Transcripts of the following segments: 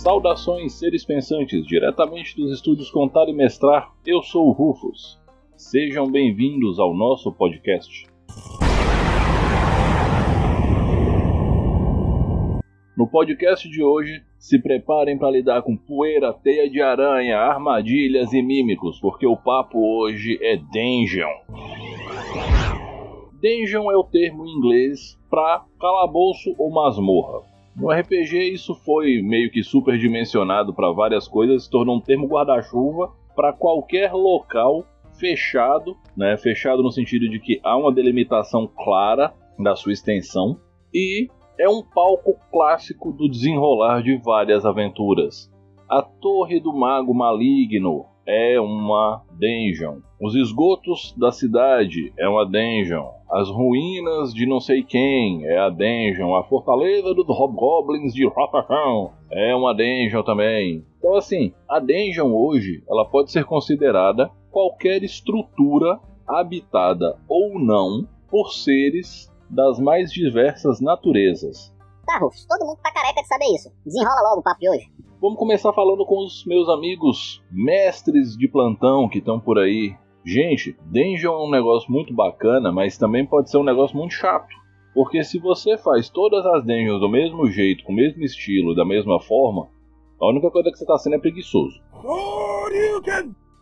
Saudações, seres pensantes, diretamente dos estúdios Contar e Mestrar, eu sou o Rufus. Sejam bem-vindos ao nosso podcast. No podcast de hoje, se preparem para lidar com poeira, teia de aranha, armadilhas e mímicos, porque o papo hoje é Dungeon. Dungeon é o termo em inglês para calabouço ou masmorra. No RPG isso foi meio que superdimensionado para várias coisas, se tornou um termo guarda-chuva para qualquer local fechado, né? Fechado no sentido de que há uma delimitação clara da sua extensão e é um palco clássico do desenrolar de várias aventuras. A Torre do Mago Maligno é uma dungeon. Os esgotos da cidade é uma dungeon. As ruínas de não sei quem é a dungeon. A fortaleza dos Hobgoblins de Rotterdam é uma dungeon também. Então assim, a dungeon hoje ela pode ser considerada qualquer estrutura habitada ou não por seres das mais diversas naturezas. Tá, Rufus, todo mundo tá careca de saber isso. Desenrola logo o papo de hoje. Vamos começar falando com os meus amigos mestres de plantão que estão por aí. Gente, Dungeon é um negócio muito bacana, mas também pode ser um negócio muito chato. Porque se você faz todas as dungeons do mesmo jeito, com o mesmo estilo, da mesma forma, a única coisa que você está sendo é preguiçoso.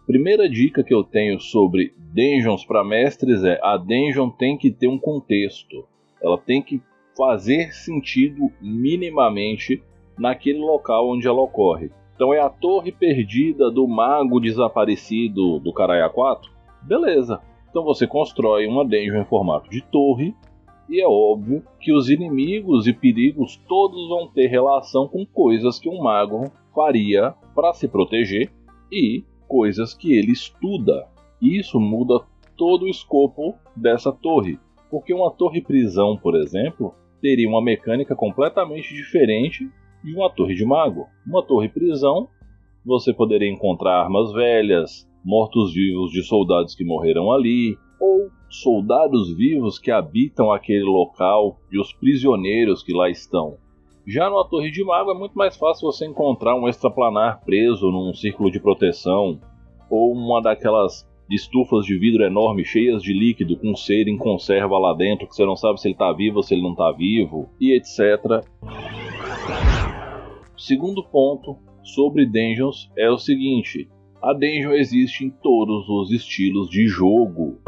Primeira dica que eu tenho sobre dungeons para mestres é: a dungeon tem que ter um contexto. Ela tem que fazer sentido minimamente naquele local onde ela ocorre. Então é a torre perdida do mago desaparecido do Caraiá 4? Beleza. Então você constrói uma dungeon em formato de torre e é óbvio que os inimigos e perigos todos vão ter relação com coisas que um mago faria para se proteger e coisas que ele estuda. E isso muda todo o escopo dessa torre. Porque uma torre prisão, por exemplo, teria uma mecânica completamente diferente de uma torre de mago. Uma torre prisão, você poderia encontrar armas velhas, mortos-vivos de soldados que morreram ali, ou soldados vivos que habitam aquele local e os prisioneiros que lá estão. Já numa torre de mago é muito mais fácil você encontrar um extraplanar preso num círculo de proteção, ou uma daquelas estufas de vidro enorme cheias de líquido com ser em conserva lá dentro que você não sabe se ele está vivo ou se ele não está vivo, e etc. Segundo ponto sobre dungeons é o seguinte: a dungeon existe em todos os estilos de jogo.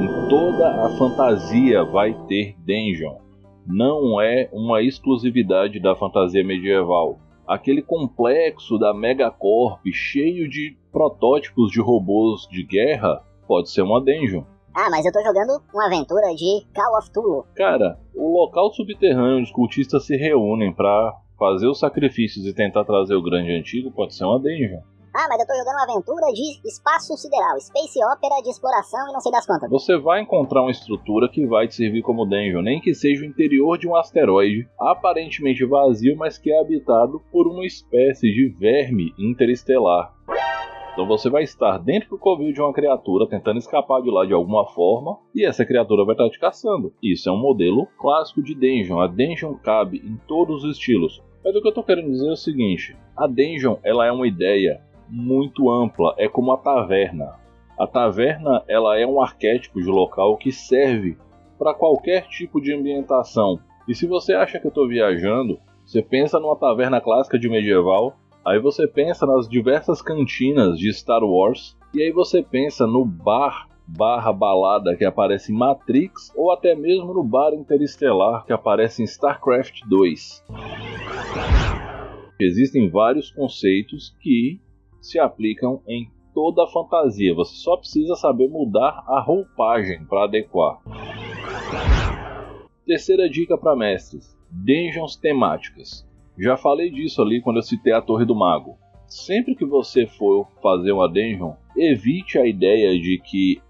Em toda a fantasia vai ter dungeon. Não é uma exclusividade da fantasia medieval aquele complexo da Megacorp cheio de protótipos de robôs de guerra pode ser uma dungeon. Ah, mas eu tô jogando uma aventura de Call of Tulu. Cara, o local subterrâneo onde os cultistas se reúnem para fazer os sacrifícios e tentar trazer o grande antigo pode ser uma dungeon. Ah, mas eu tô jogando uma aventura de espaço sideral, space opera de exploração e não sei das quantas. Você vai encontrar uma estrutura que vai te servir como dungeon, nem que seja o interior de um asteroide, aparentemente vazio, mas que é habitado por uma espécie de verme interestelar. Então você vai estar dentro do covil de uma criatura tentando escapar de lá de alguma forma e essa criatura vai estar te caçando. Isso é um modelo clássico de dungeon. A dungeon cabe em todos os estilos. Mas o que eu estou querendo dizer é o seguinte: a dungeon ela é uma ideia muito ampla, é como a taverna. A taverna ela é um arquétipo de local que serve para qualquer tipo de ambientação. E se você acha que eu estou viajando, você pensa numa taverna clássica de medieval, aí você pensa nas diversas cantinas de Star Wars, e aí você pensa no bar barra balada que aparece em Matrix, ou até mesmo no bar interestelar que aparece em StarCraft 2. Existem vários conceitos que se aplicam em toda a fantasia. Você só precisa saber mudar a roupagem para adequar. Terceira dica para mestres: dungeons temáticas. Já falei disso ali quando eu citei a Torre do Mago. Sempre que você for fazer uma dungeon, evite a ideia de que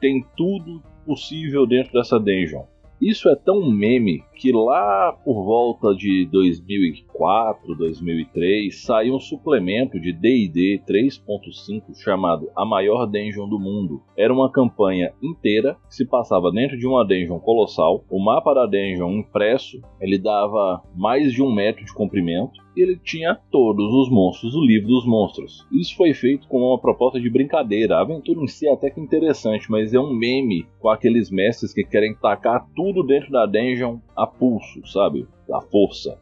tem tudo possível dentro dessa dungeon. Isso é tão meme que lá por volta de 2004, 2003 saiu um suplemento de D&D 3.5 chamado A Maior Dungeon do Mundo. Era uma campanha inteira que se passava dentro de uma dungeon colossal. O mapa da dungeon impresso, ele dava mais de um metro de comprimento ele tinha todos os monstros, o livro dos monstros. Isso foi feito com uma proposta de brincadeira. A aventura em si é até que interessante, mas é um meme com aqueles mestres que querem tacar tudo dentro da dungeon a pulso, sabe? A força.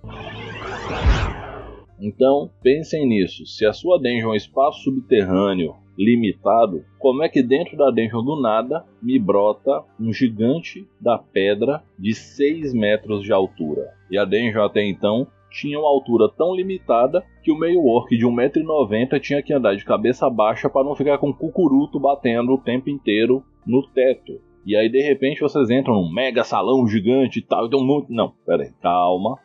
Então, pensem nisso. Se a sua dungeon é um espaço subterrâneo limitado, como é que dentro da dungeon do nada me brota um gigante da pedra de 6 metros de altura? E a dungeon até então tinha uma altura tão limitada que o meio orc de 1,90m tinha que andar de cabeça baixa para não ficar com o cucuruto batendo o tempo inteiro no teto. E aí de repente vocês entram num mega salão gigante e tal, e tem um monte. Não, pera aí, calma.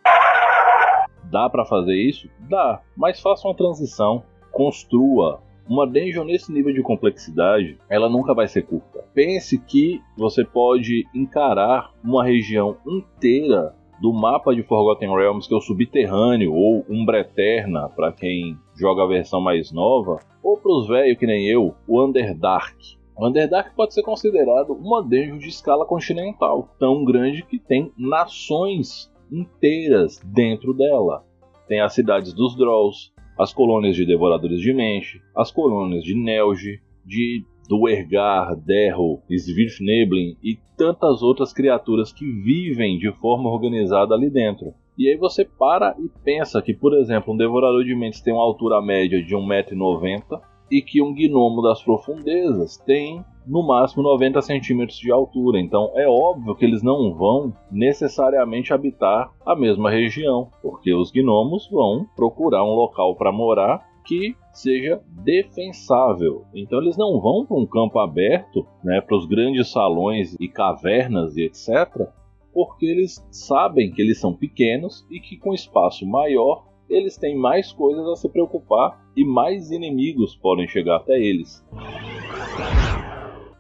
Dá para fazer isso? Dá, mas faça uma transição, construa. Uma dungeon nesse nível de complexidade, ela nunca vai ser curta. Pense que você pode encarar uma região inteira do mapa de Forgotten Realms, que é o Subterrâneo, ou Umbra Eterna, para quem joga a versão mais nova, ou para os velhos que nem eu, o Underdark. O Underdark pode ser considerado uma dungeon de escala continental, tão grande que tem nações inteiras dentro dela. Tem as cidades dos Drolls, as colônias de Devoradores de Mente, as colônias de Nelge, de Duergar, Derro, Svirfneblin e tantas outras criaturas que vivem de forma organizada ali dentro. E aí você para e pensa que, por exemplo, um Devorador de Mentes tem uma altura média de 1,90m e que um gnomo das profundezas tem no máximo 90 centímetros de altura. Então é óbvio que eles não vão necessariamente habitar a mesma região, porque os gnomos vão procurar um local para morar que seja defensável. Então eles não vão para um campo aberto, né, para os grandes salões e cavernas e etc, porque eles sabem que eles são pequenos e que com espaço maior eles têm mais coisas a se preocupar e mais inimigos podem chegar até eles.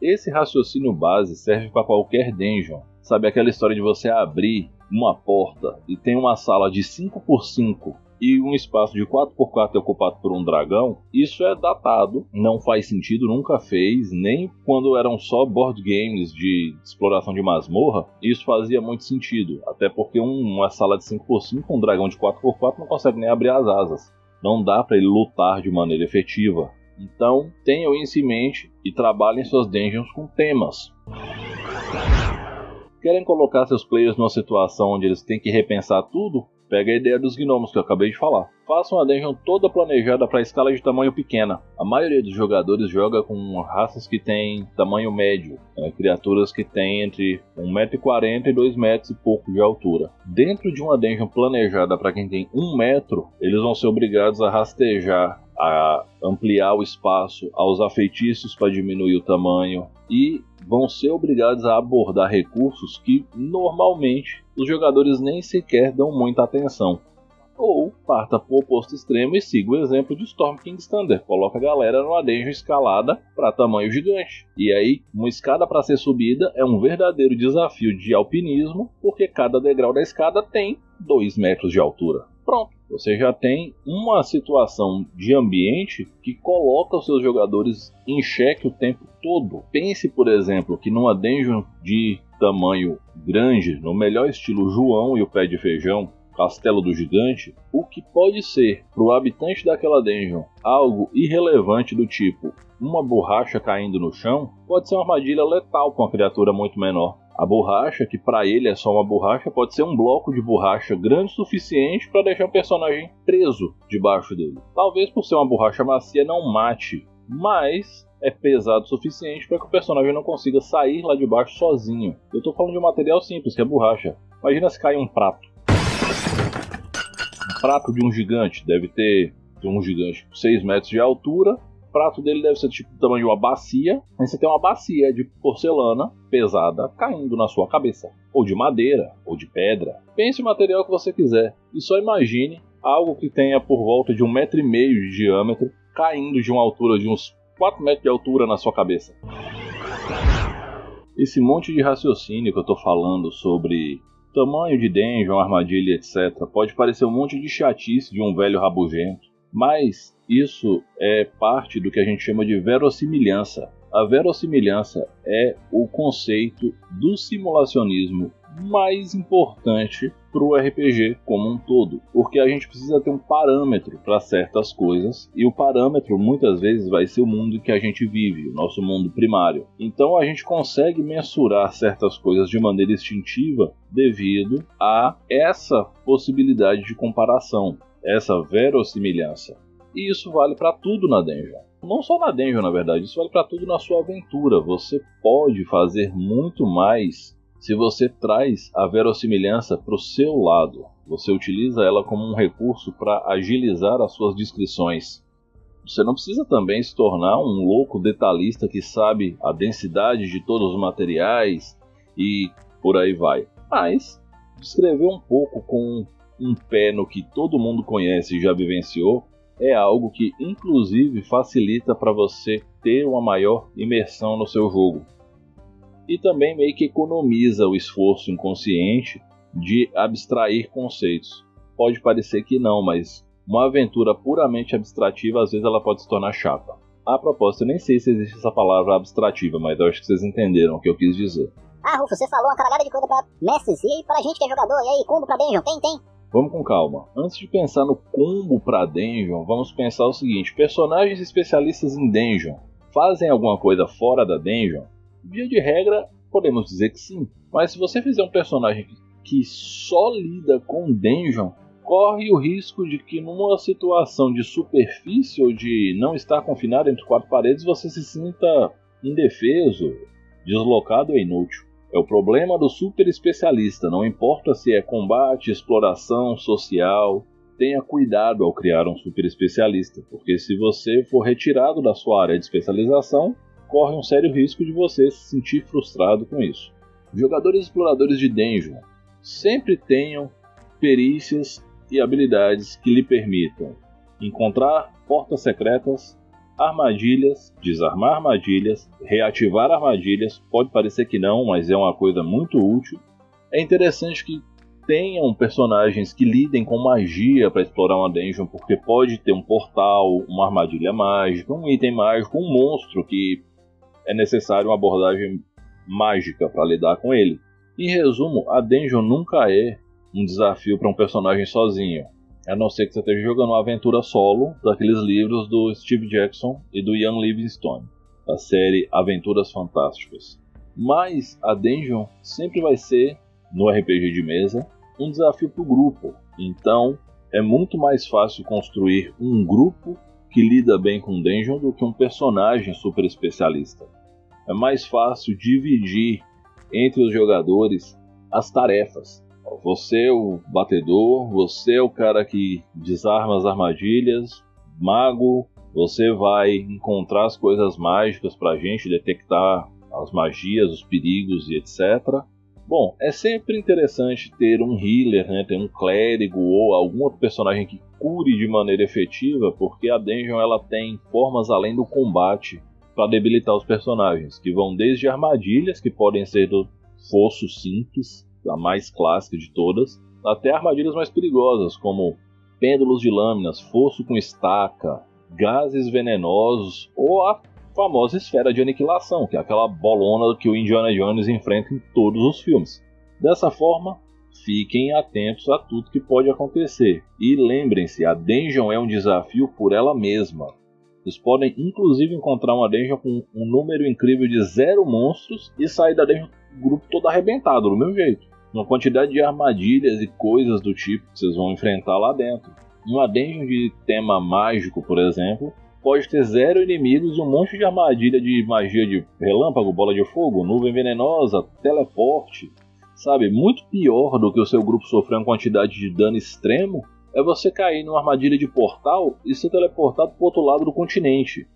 Esse raciocínio base serve para qualquer dungeon. Sabe aquela história de você abrir uma porta e tem uma sala de 5 por 5 e um espaço de 4x4 é ocupado por um dragão, isso é datado, não faz sentido, nunca fez, nem quando eram só board games de exploração de masmorra, isso fazia muito sentido, até porque uma sala de 5x5, um dragão de 4x4 não consegue nem abrir as asas. Não dá para ele lutar de maneira efetiva. Então, tenham isso em mente e trabalhem suas dungeons com temas. Querem colocar seus players numa situação onde eles têm que repensar tudo? Pega a ideia dos gnomos que eu acabei de falar. Faça uma dungeon toda planejada para escala de tamanho pequena. A maioria dos jogadores joga com raças que têm tamanho médio, né? criaturas que têm entre 1,40m e 2 metros e pouco de altura. Dentro de uma dungeon planejada para quem tem 1 metro, eles vão ser obrigados a rastejar a ampliar o espaço, a usar feitiços para diminuir o tamanho e vão ser obrigados a abordar recursos que normalmente os jogadores nem sequer dão muita atenção. Ou parta para o oposto extremo e siga o exemplo de Storm King's Thunder. Coloca a galera numa dungeon escalada para tamanho gigante. E aí, uma escada para ser subida é um verdadeiro desafio de alpinismo, porque cada degrau da escada tem 2 metros de altura. Pronto, você já tem uma situação de ambiente que coloca os seus jogadores em xeque o tempo todo. Pense, por exemplo, que numa dungeon de tamanho grande, no melhor estilo João e o pé de feijão, Castelo do Gigante, o que pode ser para o habitante daquela dungeon algo irrelevante do tipo uma borracha caindo no chão, pode ser uma armadilha letal para uma criatura muito menor. A borracha, que para ele é só uma borracha, pode ser um bloco de borracha grande o suficiente para deixar o personagem preso debaixo dele. Talvez por ser uma borracha macia não mate, mas é pesado o suficiente para que o personagem não consiga sair lá de baixo sozinho. Eu estou falando de um material simples, que é borracha. Imagina se cai um prato. Um prato de um gigante, deve ter um gigante com 6 metros de altura. Prato dele deve ser tipo do tamanho de uma bacia. Aí você tem uma bacia de porcelana pesada caindo na sua cabeça. Ou de madeira, ou de pedra. Pense o material que você quiser. E só imagine algo que tenha por volta de um metro e meio de diâmetro caindo de uma altura de uns 4 metros de altura na sua cabeça. Esse monte de raciocínio que eu tô falando sobre tamanho de dungeon, armadilha, etc., pode parecer um monte de chatice de um velho rabugento, mas isso é parte do que a gente chama de verossimilhança. A verossimilhança é o conceito do simulacionismo mais importante para o RPG como um todo, porque a gente precisa ter um parâmetro para certas coisas e o parâmetro muitas vezes vai ser o mundo que a gente vive, o nosso mundo primário. Então a gente consegue mensurar certas coisas de maneira instintiva devido a essa possibilidade de comparação, essa verossimilhança. E isso vale para tudo na dungeon. Não só na dungeon, na verdade, isso vale para tudo na sua aventura. Você pode fazer muito mais se você traz a verossimilhança para o seu lado. Você utiliza ela como um recurso para agilizar as suas descrições. Você não precisa também se tornar um louco detalhista que sabe a densidade de todos os materiais e por aí vai. Mas descrever um pouco com um pé no que todo mundo conhece e já vivenciou é algo que inclusive facilita para você ter uma maior imersão no seu jogo e também meio que economiza o esforço inconsciente de abstrair conceitos. Pode parecer que não, mas uma aventura puramente abstrativa às vezes ela pode se tornar chata. A propósito, eu nem sei se existe essa palavra abstrativa, mas eu acho que vocês entenderam o que eu quis dizer. Ah, Rufo, você falou uma caralhada de coisa pra mestres, e pra gente que é jogador, e aí, combo pra dungeon, tem, tem? Vamos com calma. Antes de pensar no combo pra dungeon, vamos pensar o seguinte: personagens especialistas em dungeon fazem alguma coisa fora da dungeon? Via de regra, podemos dizer que sim. Mas se você fizer um personagem que só lida com dungeon, corre o risco de que numa situação de superfície ou de não estar confinado entre quatro paredes, você se sinta indefeso, deslocado e inútil. É o problema do super especialista, não importa se é combate, exploração, social. Tenha cuidado ao criar um super especialista, porque se você for retirado da sua área de especialização, corre um sério risco de você se sentir frustrado com isso. Jogadores exploradores de Dungeon sempre tenham perícias e habilidades que lhe permitam encontrar portas secretas, armadilhas, desarmar armadilhas, reativar armadilhas. Pode parecer que não, mas é uma coisa muito útil. É interessante que tenham personagens que lidem com magia para explorar uma dungeon, porque pode ter um portal, uma armadilha mágica, um item mágico, um monstro que é necessário uma abordagem mágica para lidar com ele. Em resumo, a dungeon nunca é um desafio para um personagem sozinho, a não ser que você esteja jogando uma aventura solo daqueles livros do Steve Jackson e do Ian Livingstone, da série Aventuras Fantásticas. Mas a dungeon sempre vai ser, no RPG de mesa, um desafio para o grupo. Então é muito mais fácil construir um grupo que lida bem com dungeon do que um personagem super especialista. É mais fácil dividir entre os jogadores as tarefas. Você é o batedor, você é o cara que desarma as armadilhas, mago, você vai encontrar as coisas mágicas para a gente detectar as magias, os perigos e etc. Bom, é sempre interessante ter um healer, né, ter um clérigo ou algum outro personagem que cure de maneira efetiva, porque a dungeon ela tem formas além do combate para debilitar os personagens, que vão desde armadilhas, que podem ser do fosso simples, a mais clássica de todas, até armadilhas mais perigosas, como pêndulos de lâminas, fosso com estaca, gases venenosos ou a famosa esfera de aniquilação, que é aquela bolona que o Indiana Jones enfrenta em todos os filmes. Dessa forma, fiquem atentos a tudo que pode acontecer. E lembrem-se, a dungeon é um desafio por ela mesma. Vocês podem inclusive encontrar uma dungeon com um número incrível de zero monstros e sair da dungeon grupo todo arrebentado, do mesmo jeito. Uma quantidade de armadilhas e coisas do tipo que vocês vão enfrentar lá dentro. Uma dungeon de tema mágico, por exemplo, pode ter zero inimigos e um monte de armadilha de magia de relâmpago, bola de fogo, nuvem venenosa, teleporte. Sabe, muito pior do que o seu grupo sofrer uma quantidade de dano extremo é você cair numa armadilha de portal e ser teleportado para outro lado do continente.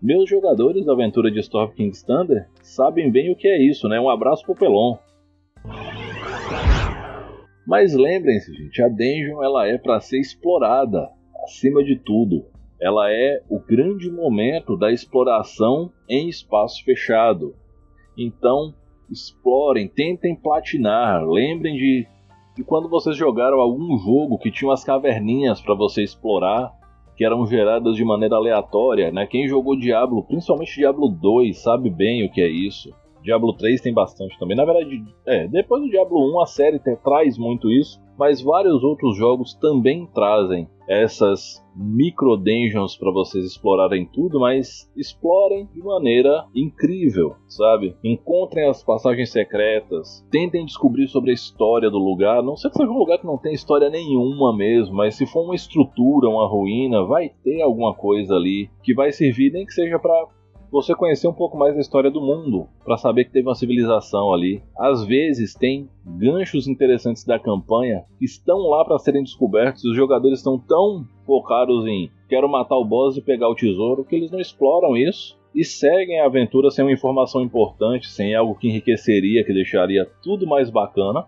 Meus jogadores da aventura de Storm King's Thunder sabem bem o que é isso, né? Um abraço pro Pelon. Mas lembrem-se, gente, a dungeon ela é para ser explorada acima de tudo ela é o grande momento da exploração em espaço fechado. Então, explorem, tentem platinar, lembrem de, de quando vocês jogaram algum jogo que tinha umas caverninhas para você explorar, que eram geradas de maneira aleatória, né? Quem jogou Diablo, principalmente Diablo 2, sabe bem o que é isso. Diablo 3 tem bastante também. Na verdade, é, depois do Diablo 1 a série traz muito isso, mas vários outros jogos também trazem essas micro dungeons para vocês explorarem tudo, mas explorem de maneira incrível, sabe? Encontrem as passagens secretas, tentem descobrir sobre a história do lugar. Não sei se seja um lugar que não tem história nenhuma mesmo, mas se for uma estrutura, uma ruína, vai ter alguma coisa ali que vai servir nem que seja para você conhecer um pouco mais da história do mundo, para saber que teve uma civilização ali. Às vezes tem ganchos interessantes da campanha que estão lá para serem descobertos. Os jogadores estão tão focados em quero matar o boss e pegar o tesouro que eles não exploram isso e seguem a aventura sem uma informação importante, sem algo que enriqueceria, que deixaria tudo mais bacana.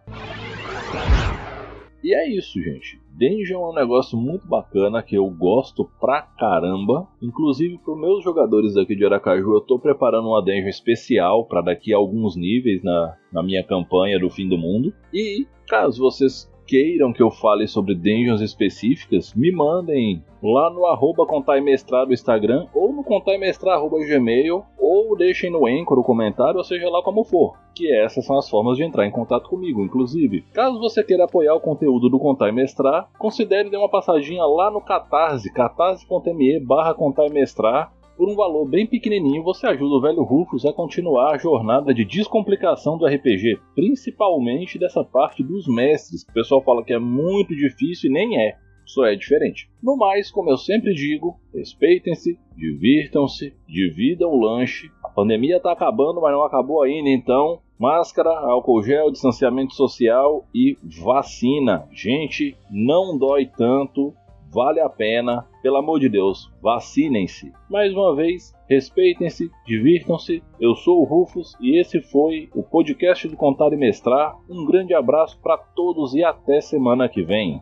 E é isso, gente. Dungeon é um negócio muito bacana que eu gosto pra caramba. Inclusive, para os meus jogadores daqui de Aracaju, eu tô preparando uma dungeon especial para daqui a alguns níveis na, na minha campanha do fim do mundo. E caso vocês queiram que eu fale sobre dungeons específicas, me mandem lá no arroba Mestrado Instagram ou no Gmail ou deixem no Anchor o comentário, ou seja lá como for. Que essas são as formas de entrar em contato comigo. Inclusive, caso você queira apoiar o conteúdo do Contar e Mestrar, considere dar uma passadinha lá no Catarse, catarse.me barra Contar e Mestrar por um valor bem pequenininho, você ajuda o velho Rufus a continuar a jornada de descomplicação do RPG, principalmente dessa parte dos mestres, que o pessoal fala que é muito difícil e nem é, só é diferente. No mais, como eu sempre digo, respeitem-se, divirtam-se, dividam o lanche. A pandemia está acabando, mas não acabou ainda, então máscara, álcool gel, distanciamento social e vacina. Gente, não dói tanto, vale a pena. Pelo amor de Deus, vacinem-se. Mais uma vez, respeitem-se, divirtam-se. Eu sou o Rufus e esse foi o podcast do Contar e Mestrar. Um grande abraço para todos e até semana que vem.